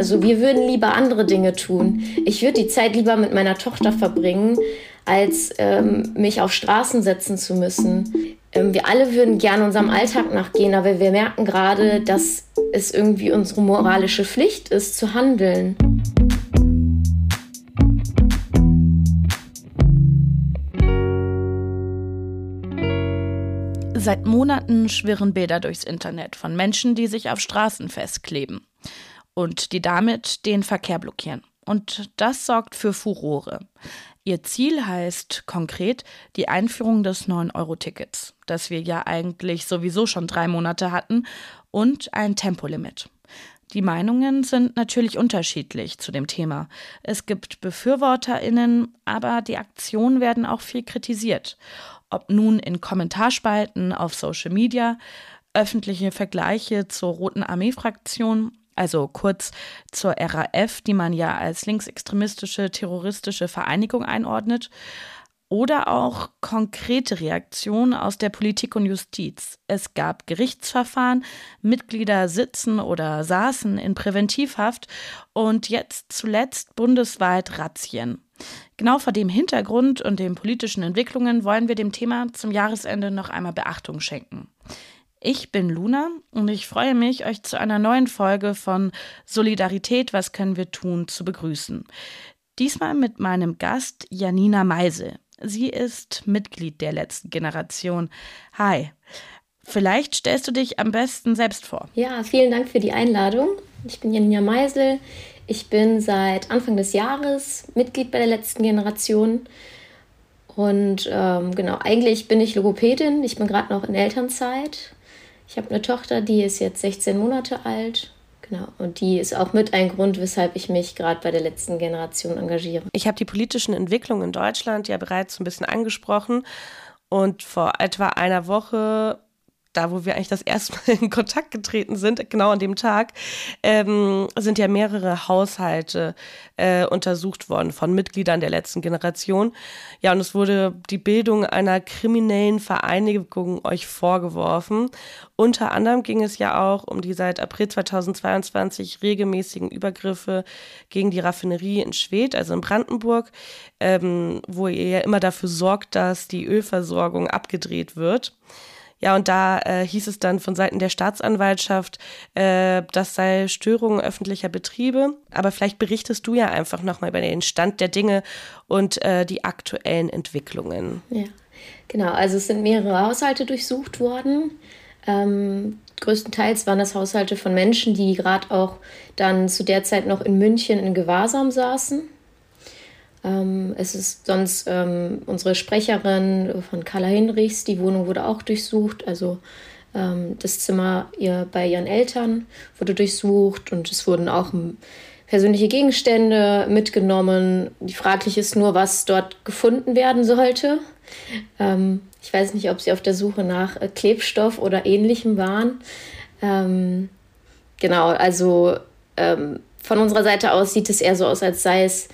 Also wir würden lieber andere Dinge tun. Ich würde die Zeit lieber mit meiner Tochter verbringen, als ähm, mich auf Straßen setzen zu müssen. Ähm, wir alle würden gerne unserem Alltag nachgehen, aber wir merken gerade, dass es irgendwie unsere moralische Pflicht ist, zu handeln. Seit Monaten schwirren Bilder durchs Internet von Menschen, die sich auf Straßen festkleben und die damit den Verkehr blockieren. Und das sorgt für Furore. Ihr Ziel heißt konkret die Einführung des 9-Euro-Tickets, das wir ja eigentlich sowieso schon drei Monate hatten, und ein Tempolimit. Die Meinungen sind natürlich unterschiedlich zu dem Thema. Es gibt Befürworterinnen, aber die Aktionen werden auch viel kritisiert ob nun in Kommentarspalten auf Social Media, öffentliche Vergleiche zur Roten Armee-Fraktion, also kurz zur RAF, die man ja als linksextremistische terroristische Vereinigung einordnet, oder auch konkrete Reaktionen aus der Politik und Justiz. Es gab Gerichtsverfahren, Mitglieder sitzen oder saßen in Präventivhaft und jetzt zuletzt bundesweit Razzien. Genau vor dem Hintergrund und den politischen Entwicklungen wollen wir dem Thema zum Jahresende noch einmal Beachtung schenken. Ich bin Luna und ich freue mich, euch zu einer neuen Folge von Solidarität, was können wir tun, zu begrüßen. Diesmal mit meinem Gast Janina Meise. Sie ist Mitglied der letzten Generation. Hi. Vielleicht stellst du dich am besten selbst vor. Ja, vielen Dank für die Einladung. Ich bin Janina Meisel. Ich bin seit Anfang des Jahres Mitglied bei der letzten Generation. Und ähm, genau, eigentlich bin ich Logopädin. Ich bin gerade noch in Elternzeit. Ich habe eine Tochter, die ist jetzt 16 Monate alt. Genau. Und die ist auch mit ein Grund, weshalb ich mich gerade bei der letzten Generation engagiere. Ich habe die politischen Entwicklungen in Deutschland ja bereits ein bisschen angesprochen. Und vor etwa einer Woche da wo wir eigentlich das erste Mal in Kontakt getreten sind, genau an dem Tag, ähm, sind ja mehrere Haushalte äh, untersucht worden von Mitgliedern der letzten Generation. Ja, und es wurde die Bildung einer kriminellen Vereinigung euch vorgeworfen. Unter anderem ging es ja auch um die seit April 2022 regelmäßigen Übergriffe gegen die Raffinerie in Schwedt, also in Brandenburg, ähm, wo ihr ja immer dafür sorgt, dass die Ölversorgung abgedreht wird. Ja, und da äh, hieß es dann von Seiten der Staatsanwaltschaft, äh, das sei Störung öffentlicher Betriebe. Aber vielleicht berichtest du ja einfach nochmal über den Stand der Dinge und äh, die aktuellen Entwicklungen. Ja, genau. Also es sind mehrere Haushalte durchsucht worden. Ähm, größtenteils waren das Haushalte von Menschen, die gerade auch dann zu der Zeit noch in München in Gewahrsam saßen. Ähm, es ist sonst ähm, unsere Sprecherin von Carla Hinrichs, die Wohnung wurde auch durchsucht. Also ähm, das Zimmer ihr, bei ihren Eltern wurde durchsucht und es wurden auch persönliche Gegenstände mitgenommen. Die fraglich ist nur, was dort gefunden werden sollte. Ähm, ich weiß nicht, ob sie auf der Suche nach äh, Klebstoff oder ähnlichem waren. Ähm, genau, also ähm, von unserer Seite aus sieht es eher so aus, als sei es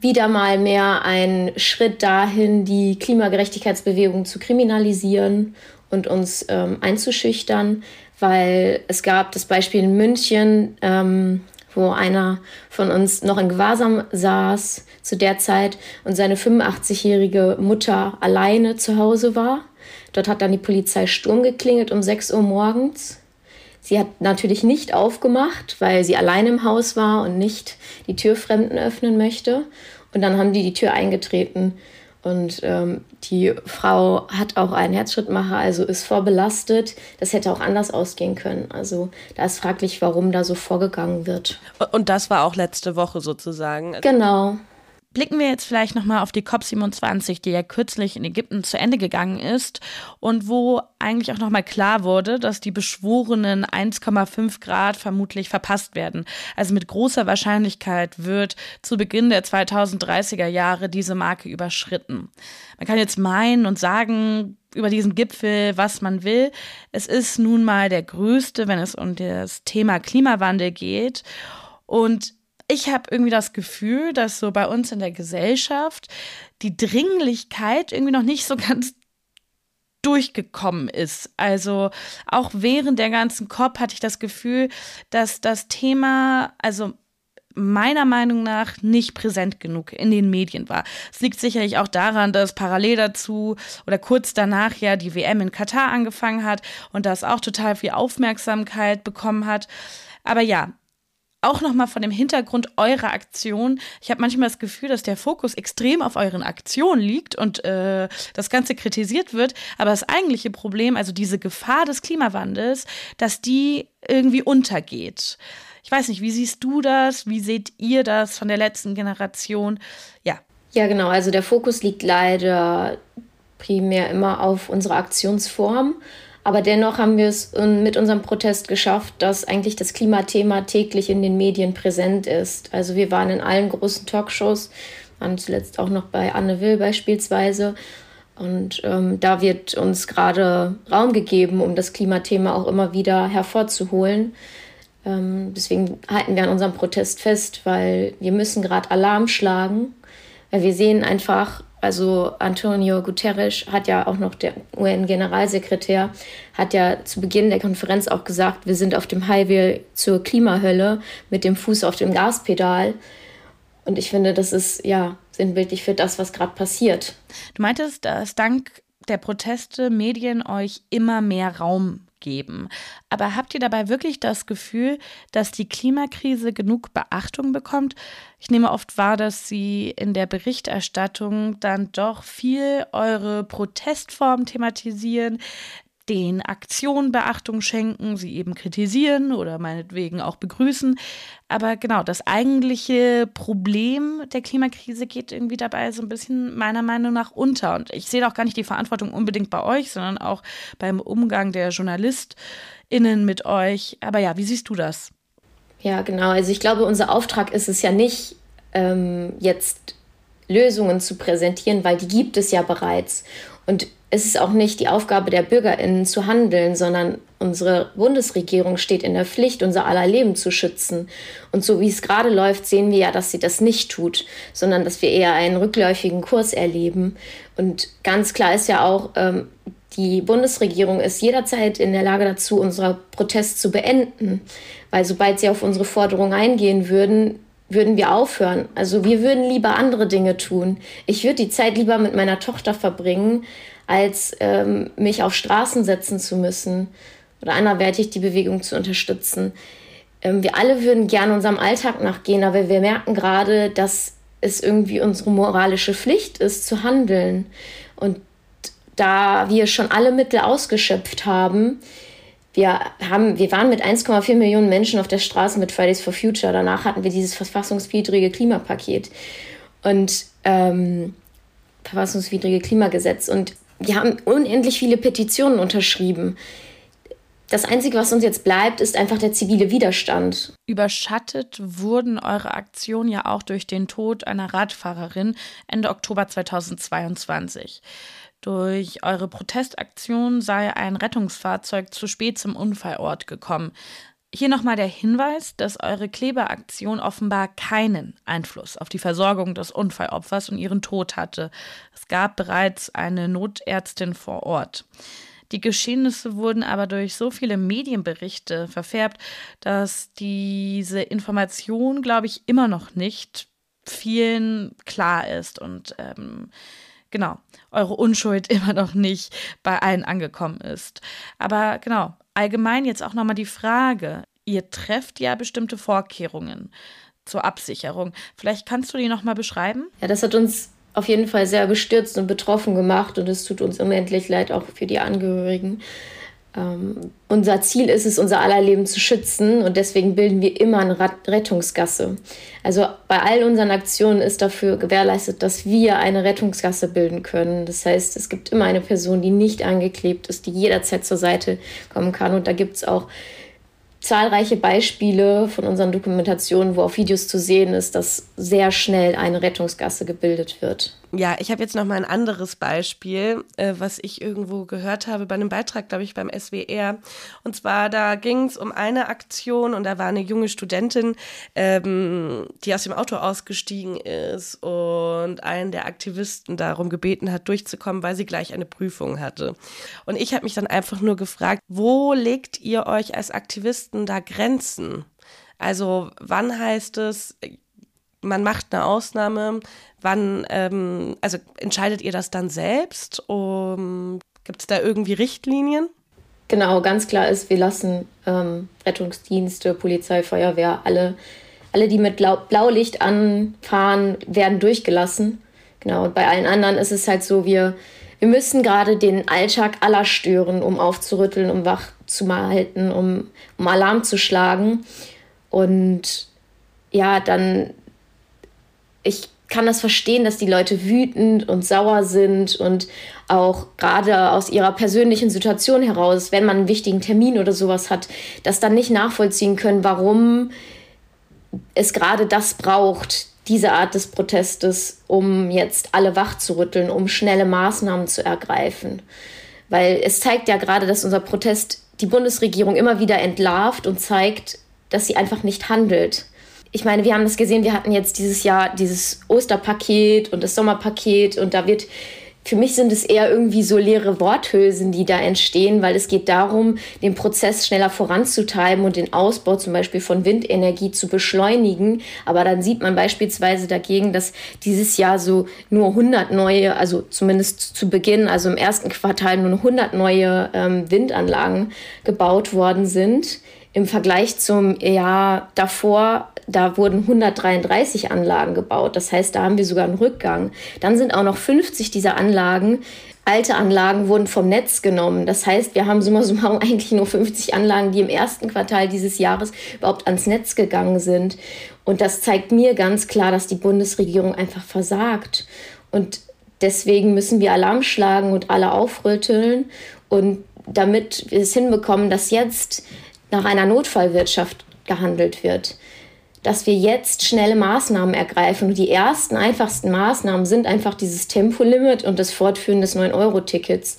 wieder mal mehr ein Schritt dahin, die Klimagerechtigkeitsbewegung zu kriminalisieren und uns ähm, einzuschüchtern, weil es gab das Beispiel in München, ähm, wo einer von uns noch in Gewahrsam saß zu der Zeit und seine 85-jährige Mutter alleine zu Hause war. Dort hat dann die Polizei Sturm geklingelt um 6 Uhr morgens. Sie hat natürlich nicht aufgemacht, weil sie allein im Haus war und nicht die Tür Fremden öffnen möchte. Und dann haben die die Tür eingetreten. Und ähm, die Frau hat auch einen Herzschrittmacher, also ist vorbelastet. Das hätte auch anders ausgehen können. Also da ist fraglich, warum da so vorgegangen wird. Und das war auch letzte Woche sozusagen. Genau. Blicken wir jetzt vielleicht nochmal auf die COP27, die ja kürzlich in Ägypten zu Ende gegangen ist und wo eigentlich auch nochmal klar wurde, dass die beschworenen 1,5 Grad vermutlich verpasst werden. Also mit großer Wahrscheinlichkeit wird zu Beginn der 2030er Jahre diese Marke überschritten. Man kann jetzt meinen und sagen, über diesen Gipfel, was man will. Es ist nun mal der größte, wenn es um das Thema Klimawandel geht. Und ich habe irgendwie das Gefühl, dass so bei uns in der Gesellschaft die Dringlichkeit irgendwie noch nicht so ganz durchgekommen ist. Also auch während der ganzen COP hatte ich das Gefühl, dass das Thema, also meiner Meinung nach nicht präsent genug in den Medien war. Es liegt sicherlich auch daran, dass parallel dazu oder kurz danach ja die WM in Katar angefangen hat und das auch total viel Aufmerksamkeit bekommen hat. Aber ja, auch nochmal von dem Hintergrund eurer Aktion. Ich habe manchmal das Gefühl, dass der Fokus extrem auf euren Aktionen liegt und äh, das Ganze kritisiert wird. Aber das eigentliche Problem, also diese Gefahr des Klimawandels, dass die irgendwie untergeht. Ich weiß nicht, wie siehst du das? Wie seht ihr das von der letzten Generation? Ja. Ja, genau. Also der Fokus liegt leider primär immer auf unserer Aktionsform. Aber dennoch haben wir es ähm, mit unserem Protest geschafft, dass eigentlich das Klimathema täglich in den Medien präsent ist. Also wir waren in allen großen Talkshows, waren zuletzt auch noch bei Anne Will beispielsweise. Und ähm, da wird uns gerade Raum gegeben, um das Klimathema auch immer wieder hervorzuholen. Ähm, deswegen halten wir an unserem Protest fest, weil wir müssen gerade Alarm schlagen. Weil wir sehen einfach, also Antonio Guterres hat ja auch noch der UN-Generalsekretär, hat ja zu Beginn der Konferenz auch gesagt, wir sind auf dem Highway zur Klimahölle mit dem Fuß auf dem Gaspedal. Und ich finde, das ist ja sinnbildlich für das, was gerade passiert. Du meintest, dass dank der Proteste Medien euch immer mehr Raum geben. Aber habt ihr dabei wirklich das Gefühl, dass die Klimakrise genug Beachtung bekommt? Ich nehme oft wahr, dass sie in der Berichterstattung dann doch viel eure Protestform thematisieren, den Aktionen Beachtung schenken, sie eben kritisieren oder meinetwegen auch begrüßen. Aber genau, das eigentliche Problem der Klimakrise geht irgendwie dabei so ein bisschen meiner Meinung nach unter. Und ich sehe auch gar nicht die Verantwortung unbedingt bei euch, sondern auch beim Umgang der JournalistInnen mit euch. Aber ja, wie siehst du das? Ja, genau. Also ich glaube, unser Auftrag ist es ja nicht, ähm, jetzt Lösungen zu präsentieren, weil die gibt es ja bereits. Und es ist auch nicht die Aufgabe der BürgerInnen zu handeln, sondern unsere Bundesregierung steht in der Pflicht, unser aller Leben zu schützen. Und so wie es gerade läuft, sehen wir ja, dass sie das nicht tut, sondern dass wir eher einen rückläufigen Kurs erleben. Und ganz klar ist ja auch, ähm, die Bundesregierung ist jederzeit in der Lage dazu, unseren Protest zu beenden. Weil sobald sie auf unsere Forderungen eingehen würden, würden wir aufhören. Also wir würden lieber andere Dinge tun. Ich würde die Zeit lieber mit meiner Tochter verbringen, als ähm, mich auf Straßen setzen zu müssen oder anderweitig die Bewegung zu unterstützen. Ähm, wir alle würden gerne unserem Alltag nachgehen, aber wir merken gerade, dass es irgendwie unsere moralische Pflicht ist, zu handeln. Und da wir schon alle Mittel ausgeschöpft haben, wir, haben, wir waren mit 1,4 Millionen Menschen auf der Straße mit Fridays for Future. Danach hatten wir dieses verfassungswidrige Klimapaket und ähm, verfassungswidrige Klimagesetz. Und wir haben unendlich viele Petitionen unterschrieben. Das Einzige, was uns jetzt bleibt, ist einfach der zivile Widerstand. Überschattet wurden eure Aktionen ja auch durch den Tod einer Radfahrerin Ende Oktober 2022. Durch eure Protestaktion sei ein Rettungsfahrzeug zu spät zum Unfallort gekommen. Hier nochmal der Hinweis, dass eure Kleberaktion offenbar keinen Einfluss auf die Versorgung des Unfallopfers und ihren Tod hatte. Es gab bereits eine Notärztin vor Ort. Die Geschehnisse wurden aber durch so viele Medienberichte verfärbt, dass diese Information, glaube ich, immer noch nicht vielen klar ist und ähm, genau, eure Unschuld immer noch nicht bei allen angekommen ist. Aber genau, allgemein jetzt auch nochmal die Frage, ihr trefft ja bestimmte Vorkehrungen zur Absicherung. Vielleicht kannst du die nochmal beschreiben? Ja, das hat uns auf jeden Fall sehr bestürzt und betroffen gemacht und es tut uns unendlich leid auch für die Angehörigen. Ähm, unser Ziel ist es, unser aller Leben zu schützen und deswegen bilden wir immer eine Rettungsgasse. Also bei all unseren Aktionen ist dafür gewährleistet, dass wir eine Rettungsgasse bilden können. Das heißt, es gibt immer eine Person, die nicht angeklebt ist, die jederzeit zur Seite kommen kann. Und da gibt es auch zahlreiche Beispiele von unseren Dokumentationen, wo auf Videos zu sehen ist, dass sehr schnell eine Rettungsgasse gebildet wird. Ja, ich habe jetzt noch mal ein anderes Beispiel, äh, was ich irgendwo gehört habe bei einem Beitrag, glaube ich, beim SWR. Und zwar, da ging es um eine Aktion und da war eine junge Studentin, ähm, die aus dem Auto ausgestiegen ist und einen der Aktivisten darum gebeten hat, durchzukommen, weil sie gleich eine Prüfung hatte. Und ich habe mich dann einfach nur gefragt, wo legt ihr euch als Aktivisten da Grenzen? Also wann heißt es, man macht eine Ausnahme, wann, ähm, also entscheidet ihr das dann selbst? Um, Gibt es da irgendwie Richtlinien? Genau, ganz klar ist, wir lassen ähm, Rettungsdienste, Polizei, Feuerwehr, alle, alle, die mit Blau Blaulicht anfahren, werden durchgelassen. Genau, und bei allen anderen ist es halt so, wir, wir müssen gerade den Alltag aller stören, um aufzurütteln, um wach zu halten, um, um Alarm zu schlagen. Und ja, dann, ich kann das verstehen, dass die Leute wütend und sauer sind und auch gerade aus ihrer persönlichen Situation heraus, wenn man einen wichtigen Termin oder sowas hat, das dann nicht nachvollziehen können, warum es gerade das braucht, diese Art des Protestes, um jetzt alle wach zu rütteln, um schnelle Maßnahmen zu ergreifen. Weil es zeigt ja gerade, dass unser Protest die Bundesregierung immer wieder entlarvt und zeigt, dass sie einfach nicht handelt. Ich meine, wir haben das gesehen, wir hatten jetzt dieses Jahr dieses Osterpaket und das Sommerpaket und da wird für mich sind es eher irgendwie so leere Worthülsen, die da entstehen, weil es geht darum, den Prozess schneller voranzutreiben und den Ausbau zum Beispiel von Windenergie zu beschleunigen. Aber dann sieht man beispielsweise dagegen, dass dieses Jahr so nur 100 neue, also zumindest zu Beginn, also im ersten Quartal nur 100 neue ähm, Windanlagen gebaut worden sind. Im Vergleich zum Jahr davor da wurden 133 Anlagen gebaut. Das heißt, da haben wir sogar einen Rückgang. Dann sind auch noch 50 dieser Anlagen alte Anlagen wurden vom Netz genommen. Das heißt, wir haben summa summarum eigentlich nur 50 Anlagen, die im ersten Quartal dieses Jahres überhaupt ans Netz gegangen sind. Und das zeigt mir ganz klar, dass die Bundesregierung einfach versagt. Und deswegen müssen wir Alarm schlagen und alle aufrütteln. Und damit wir es hinbekommen, dass jetzt nach einer Notfallwirtschaft gehandelt wird dass wir jetzt schnelle Maßnahmen ergreifen. Und die ersten, einfachsten Maßnahmen sind einfach dieses Tempolimit und das Fortführen des 9-Euro-Tickets.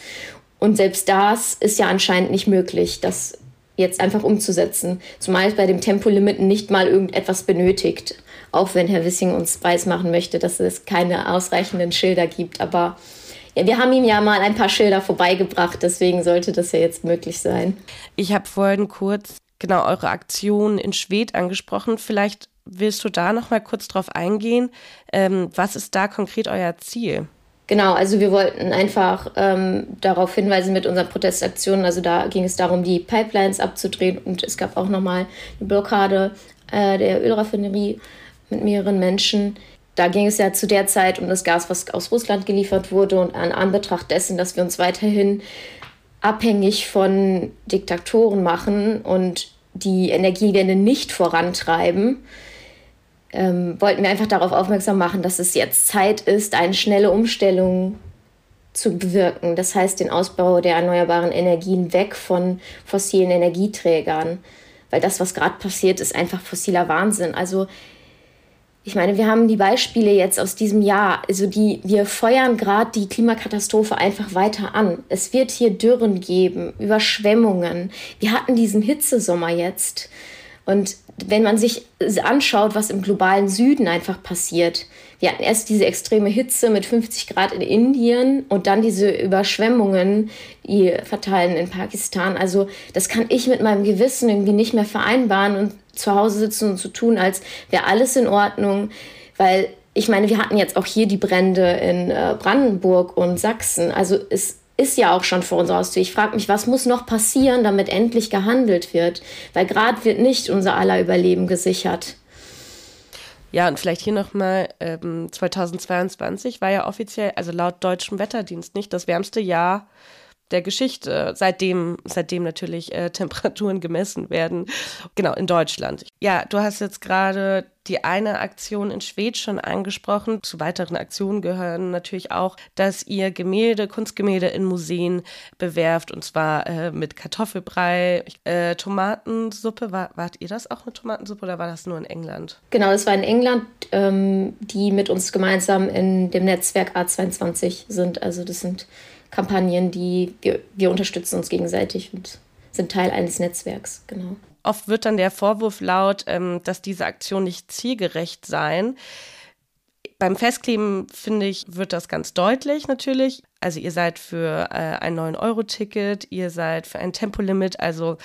Und selbst das ist ja anscheinend nicht möglich, das jetzt einfach umzusetzen. Zumal es bei dem Tempolimit nicht mal irgendetwas benötigt. Auch wenn Herr Wissing uns weismachen möchte, dass es keine ausreichenden Schilder gibt. Aber ja, wir haben ihm ja mal ein paar Schilder vorbeigebracht, deswegen sollte das ja jetzt möglich sein. Ich habe vorhin kurz genau eure Aktion in Schwedt angesprochen. Vielleicht willst du da noch mal kurz drauf eingehen. Ähm, was ist da konkret euer Ziel? Genau, also wir wollten einfach ähm, darauf hinweisen mit unseren Protestaktionen. Also da ging es darum, die Pipelines abzudrehen und es gab auch nochmal eine Blockade äh, der Ölraffinerie mit mehreren Menschen. Da ging es ja zu der Zeit um das Gas, was aus Russland geliefert wurde und an Anbetracht dessen, dass wir uns weiterhin abhängig von Diktatoren machen und die Energiewende nicht vorantreiben, ähm, wollten wir einfach darauf aufmerksam machen, dass es jetzt Zeit ist, eine schnelle Umstellung zu bewirken. Das heißt, den Ausbau der erneuerbaren Energien weg von fossilen Energieträgern. Weil das, was gerade passiert, ist einfach fossiler Wahnsinn. Also ich meine, wir haben die Beispiele jetzt aus diesem Jahr. Also die, wir feuern gerade die Klimakatastrophe einfach weiter an. Es wird hier Dürren geben, Überschwemmungen. Wir hatten diesen Hitzesommer jetzt. Und wenn man sich anschaut, was im globalen Süden einfach passiert, wir hatten erst diese extreme Hitze mit 50 Grad in Indien und dann diese Überschwemmungen, die verteilen in Pakistan. Also das kann ich mit meinem Gewissen irgendwie nicht mehr vereinbaren und zu Hause sitzen und zu tun, als wäre alles in Ordnung, weil ich meine, wir hatten jetzt auch hier die Brände in äh, Brandenburg und Sachsen. Also es ist ja auch schon vor unserer Haustür. Ich frage mich, was muss noch passieren, damit endlich gehandelt wird? Weil gerade wird nicht unser aller Überleben gesichert. Ja, und vielleicht hier nochmal, ähm, 2022 war ja offiziell, also laut deutschem Wetterdienst nicht das wärmste Jahr der Geschichte, seitdem, seitdem natürlich äh, Temperaturen gemessen werden. Genau, in Deutschland. Ja, du hast jetzt gerade die eine Aktion in Schwedt schon angesprochen. Zu weiteren Aktionen gehören natürlich auch, dass ihr Gemälde, Kunstgemälde in Museen bewerft und zwar äh, mit Kartoffelbrei, äh, Tomatensuppe. War, wart ihr das auch eine Tomatensuppe oder war das nur in England? Genau, es war in England, ähm, die mit uns gemeinsam in dem Netzwerk A22 sind. Also das sind Kampagnen, die wir, wir unterstützen uns gegenseitig und sind Teil eines Netzwerks, genau. Oft wird dann der Vorwurf laut, ähm, dass diese Aktion nicht zielgerecht seien. Beim Festkleben, finde ich, wird das ganz deutlich natürlich. Also ihr seid für äh, ein 9-Euro-Ticket, ihr seid für ein Tempolimit, also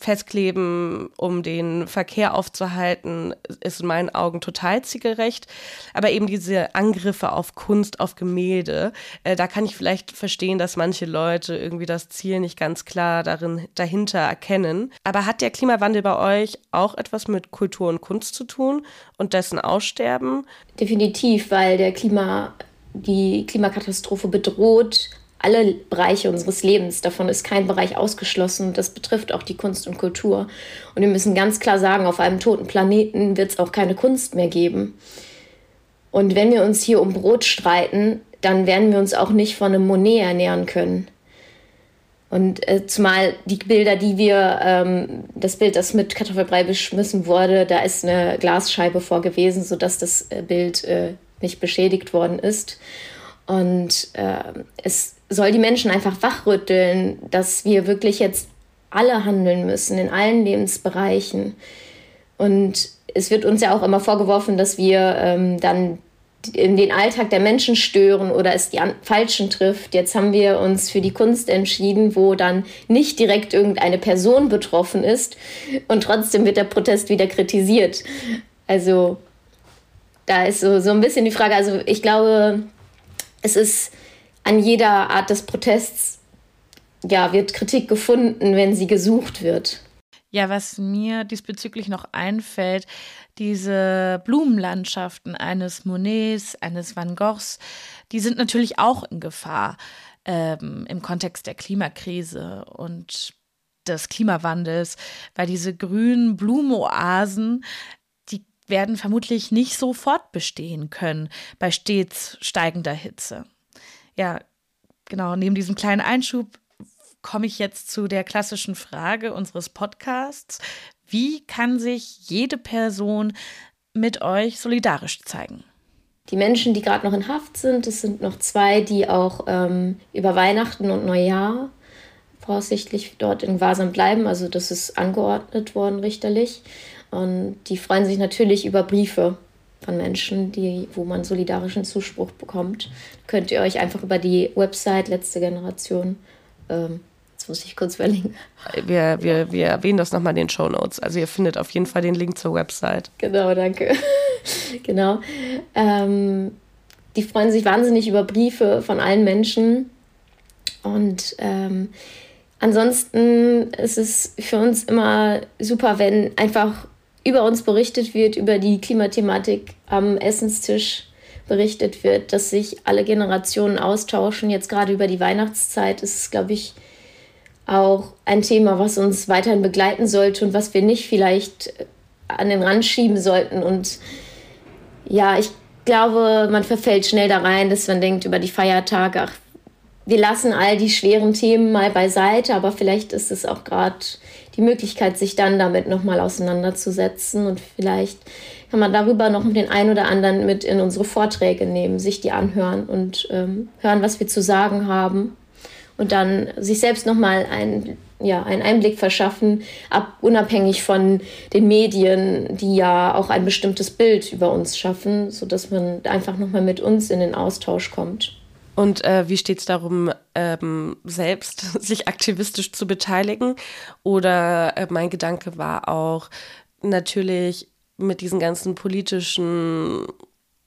festkleben, um den Verkehr aufzuhalten, ist in meinen Augen total zielgerecht. Aber eben diese Angriffe auf Kunst, auf Gemälde, äh, da kann ich vielleicht verstehen, dass manche Leute irgendwie das Ziel nicht ganz klar darin, dahinter erkennen. Aber hat der Klimawandel bei euch auch etwas mit Kultur und Kunst zu tun und dessen Aussterben? Definitiv, weil der Klima, die Klimakatastrophe bedroht alle Bereiche unseres Lebens. Davon ist kein Bereich ausgeschlossen. Das betrifft auch die Kunst und Kultur. Und wir müssen ganz klar sagen, auf einem toten Planeten wird es auch keine Kunst mehr geben. Und wenn wir uns hier um Brot streiten, dann werden wir uns auch nicht von einem Monet ernähren können. Und äh, zumal die Bilder, die wir, ähm, das Bild, das mit Kartoffelbrei beschmissen wurde, da ist eine Glasscheibe vor gewesen, sodass das äh, Bild äh, nicht beschädigt worden ist. Und äh, es soll die Menschen einfach wachrütteln, dass wir wirklich jetzt alle handeln müssen in allen Lebensbereichen. Und es wird uns ja auch immer vorgeworfen, dass wir ähm, dann in den Alltag der Menschen stören oder es die Falschen trifft. Jetzt haben wir uns für die Kunst entschieden, wo dann nicht direkt irgendeine Person betroffen ist und trotzdem wird der Protest wieder kritisiert. Also da ist so, so ein bisschen die Frage, also ich glaube, es ist an jeder Art des Protests, ja, wird Kritik gefunden, wenn sie gesucht wird. Ja, was mir diesbezüglich noch einfällt, diese Blumenlandschaften eines Monets, eines Van Goghs, die sind natürlich auch in Gefahr ähm, im Kontext der Klimakrise und des Klimawandels, weil diese grünen Blumenoasen werden vermutlich nicht sofort bestehen können bei stets steigender Hitze. Ja, genau, neben diesem kleinen Einschub komme ich jetzt zu der klassischen Frage unseres Podcasts. Wie kann sich jede Person mit euch solidarisch zeigen? Die Menschen, die gerade noch in Haft sind, es sind noch zwei, die auch ähm, über Weihnachten und Neujahr voraussichtlich dort in Gewahrsam bleiben. Also das ist angeordnet worden richterlich. Und die freuen sich natürlich über Briefe von Menschen, die, wo man solidarischen Zuspruch bekommt. Könnt ihr euch einfach über die Website Letzte Generation, ähm, jetzt muss ich kurz verlinken. Wir, wir, wir erwähnen das nochmal in den Show Notes. Also ihr findet auf jeden Fall den Link zur Website. Genau, danke. genau. Ähm, die freuen sich wahnsinnig über Briefe von allen Menschen. Und ähm, ansonsten ist es für uns immer super, wenn einfach über uns berichtet wird, über die Klimathematik am Essenstisch berichtet wird, dass sich alle Generationen austauschen. Jetzt gerade über die Weihnachtszeit ist es, glaube ich, auch ein Thema, was uns weiterhin begleiten sollte und was wir nicht vielleicht an den Rand schieben sollten. Und ja, ich glaube, man verfällt schnell da rein, dass man denkt über die Feiertage, ach, wir lassen all die schweren Themen mal beiseite, aber vielleicht ist es auch gerade die Möglichkeit, sich dann damit nochmal auseinanderzusetzen und vielleicht kann man darüber noch den einen oder anderen mit in unsere Vorträge nehmen, sich die anhören und ähm, hören, was wir zu sagen haben und dann sich selbst nochmal ein, ja, einen Einblick verschaffen, ab, unabhängig von den Medien, die ja auch ein bestimmtes Bild über uns schaffen, sodass man einfach nochmal mit uns in den Austausch kommt. Und äh, wie steht es darum, ähm, selbst sich aktivistisch zu beteiligen? Oder äh, mein Gedanke war auch natürlich mit diesen ganzen politischen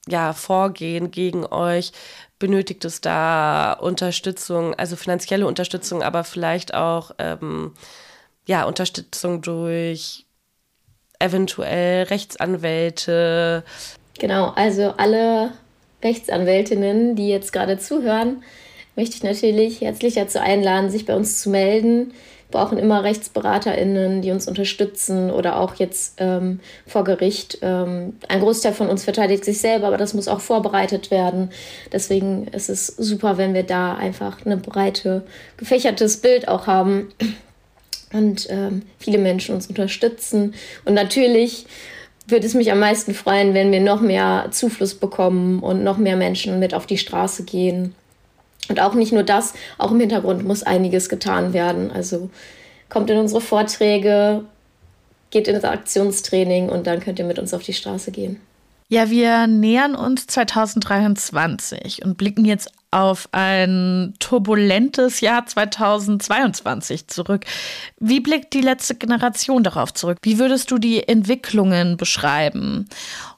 ja, Vorgehen gegen euch, benötigt es da Unterstützung, also finanzielle Unterstützung, aber vielleicht auch ähm, ja, Unterstützung durch eventuell Rechtsanwälte. Genau, also alle Rechtsanwältinnen, die jetzt gerade zuhören, möchte ich natürlich herzlich dazu einladen, sich bei uns zu melden. Wir brauchen immer RechtsberaterInnen, die uns unterstützen oder auch jetzt ähm, vor Gericht. Ähm, ein Großteil von uns verteidigt sich selber, aber das muss auch vorbereitet werden. Deswegen ist es super, wenn wir da einfach eine breite, gefächertes Bild auch haben und ähm, viele Menschen uns unterstützen. Und natürlich würde es mich am meisten freuen, wenn wir noch mehr Zufluss bekommen und noch mehr Menschen mit auf die Straße gehen. Und auch nicht nur das, auch im Hintergrund muss einiges getan werden. Also kommt in unsere Vorträge, geht ins Aktionstraining und dann könnt ihr mit uns auf die Straße gehen. Ja, wir nähern uns 2023 und blicken jetzt auf ein turbulentes Jahr 2022 zurück. Wie blickt die letzte Generation darauf zurück? Wie würdest du die Entwicklungen beschreiben?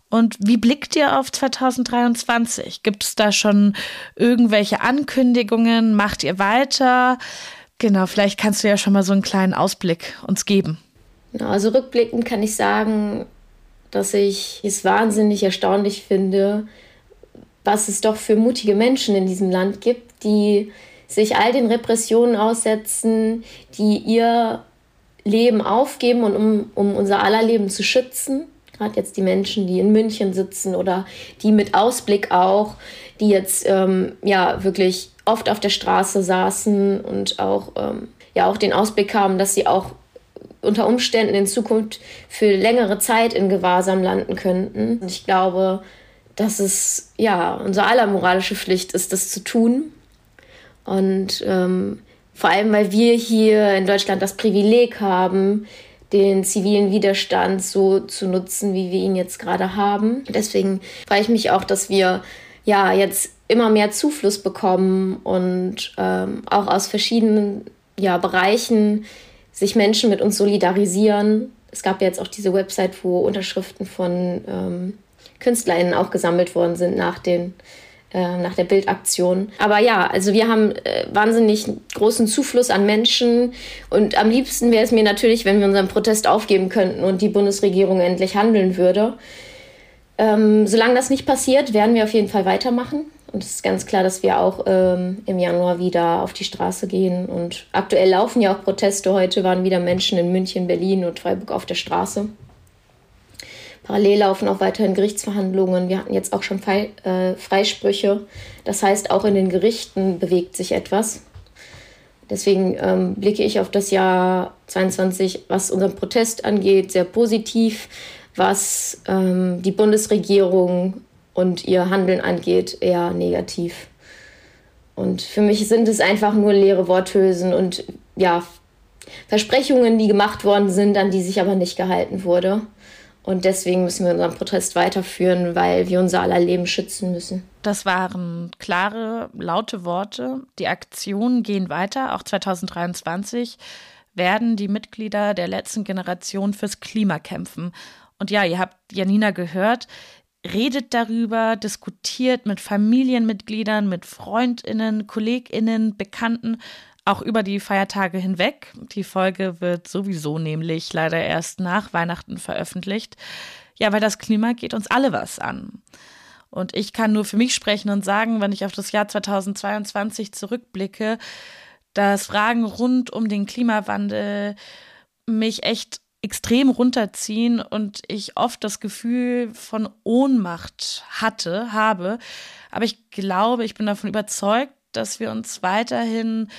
Und wie blickt ihr auf 2023? Gibt es da schon irgendwelche Ankündigungen? Macht ihr weiter? Genau, vielleicht kannst du ja schon mal so einen kleinen Ausblick uns geben. Also rückblickend kann ich sagen, dass ich es wahnsinnig erstaunlich finde, was es doch für mutige Menschen in diesem Land gibt, die sich all den Repressionen aussetzen, die ihr Leben aufgeben und um, um unser aller Leben zu schützen. Gerade jetzt die Menschen, die in München sitzen oder die mit Ausblick auch, die jetzt ähm, ja wirklich oft auf der Straße saßen und auch, ähm, ja, auch den Ausblick haben, dass sie auch unter Umständen in Zukunft für längere Zeit in Gewahrsam landen könnten. Und ich glaube, dass es ja unser aller moralische Pflicht ist, das zu tun. Und ähm, vor allem, weil wir hier in Deutschland das Privileg haben, den zivilen Widerstand so zu nutzen, wie wir ihn jetzt gerade haben. Deswegen freue ich mich auch, dass wir ja jetzt immer mehr Zufluss bekommen und ähm, auch aus verschiedenen ja, Bereichen sich Menschen mit uns solidarisieren. Es gab jetzt auch diese Website, wo Unterschriften von ähm, KünstlerInnen auch gesammelt worden sind nach den äh, nach der Bildaktion. Aber ja, also wir haben äh, wahnsinnig großen Zufluss an Menschen und am liebsten wäre es mir natürlich, wenn wir unseren Protest aufgeben könnten und die Bundesregierung endlich handeln würde. Ähm, solange das nicht passiert, werden wir auf jeden Fall weitermachen. Und es ist ganz klar, dass wir auch ähm, im Januar wieder auf die Straße gehen. Und aktuell laufen ja auch Proteste. Heute waren wieder Menschen in München, Berlin und Freiburg auf der Straße. Parallel laufen auch weiterhin Gerichtsverhandlungen. Wir hatten jetzt auch schon Fe äh, Freisprüche. Das heißt, auch in den Gerichten bewegt sich etwas. Deswegen ähm, blicke ich auf das Jahr 22, was unseren Protest angeht, sehr positiv, was ähm, die Bundesregierung und ihr Handeln angeht, eher negativ. Und für mich sind es einfach nur leere Worthülsen und ja, Versprechungen, die gemacht worden sind, an die sich aber nicht gehalten wurde. Und deswegen müssen wir unseren Protest weiterführen, weil wir unser aller Leben schützen müssen. Das waren klare, laute Worte. Die Aktionen gehen weiter. Auch 2023 werden die Mitglieder der letzten Generation fürs Klima kämpfen. Und ja, ihr habt Janina gehört, redet darüber, diskutiert mit Familienmitgliedern, mit Freundinnen, Kolleginnen, Bekannten auch über die Feiertage hinweg. Die Folge wird sowieso nämlich leider erst nach Weihnachten veröffentlicht. Ja, weil das Klima geht uns alle was an. Und ich kann nur für mich sprechen und sagen, wenn ich auf das Jahr 2022 zurückblicke, dass Fragen rund um den Klimawandel mich echt extrem runterziehen und ich oft das Gefühl von Ohnmacht hatte, habe. Aber ich glaube, ich bin davon überzeugt, dass wir uns weiterhin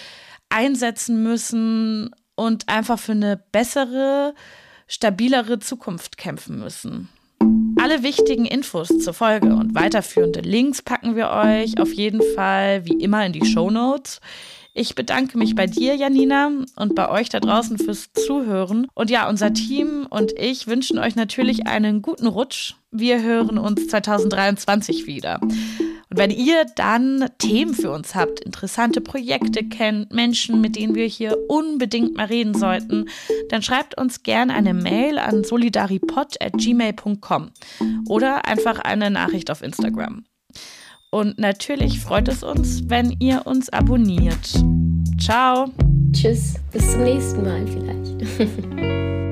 einsetzen müssen und einfach für eine bessere, stabilere Zukunft kämpfen müssen. Alle wichtigen Infos zur Folge und weiterführende Links packen wir euch auf jeden Fall wie immer in die Show Notes. Ich bedanke mich bei dir, Janina, und bei euch da draußen fürs Zuhören. Und ja, unser Team und ich wünschen euch natürlich einen guten Rutsch. Wir hören uns 2023 wieder. Und wenn ihr dann Themen für uns habt, interessante Projekte kennt, Menschen, mit denen wir hier unbedingt mal reden sollten, dann schreibt uns gerne eine Mail an solidaripod.gmail.com oder einfach eine Nachricht auf Instagram. Und natürlich freut es uns, wenn ihr uns abonniert. Ciao. Tschüss, bis zum nächsten Mal vielleicht.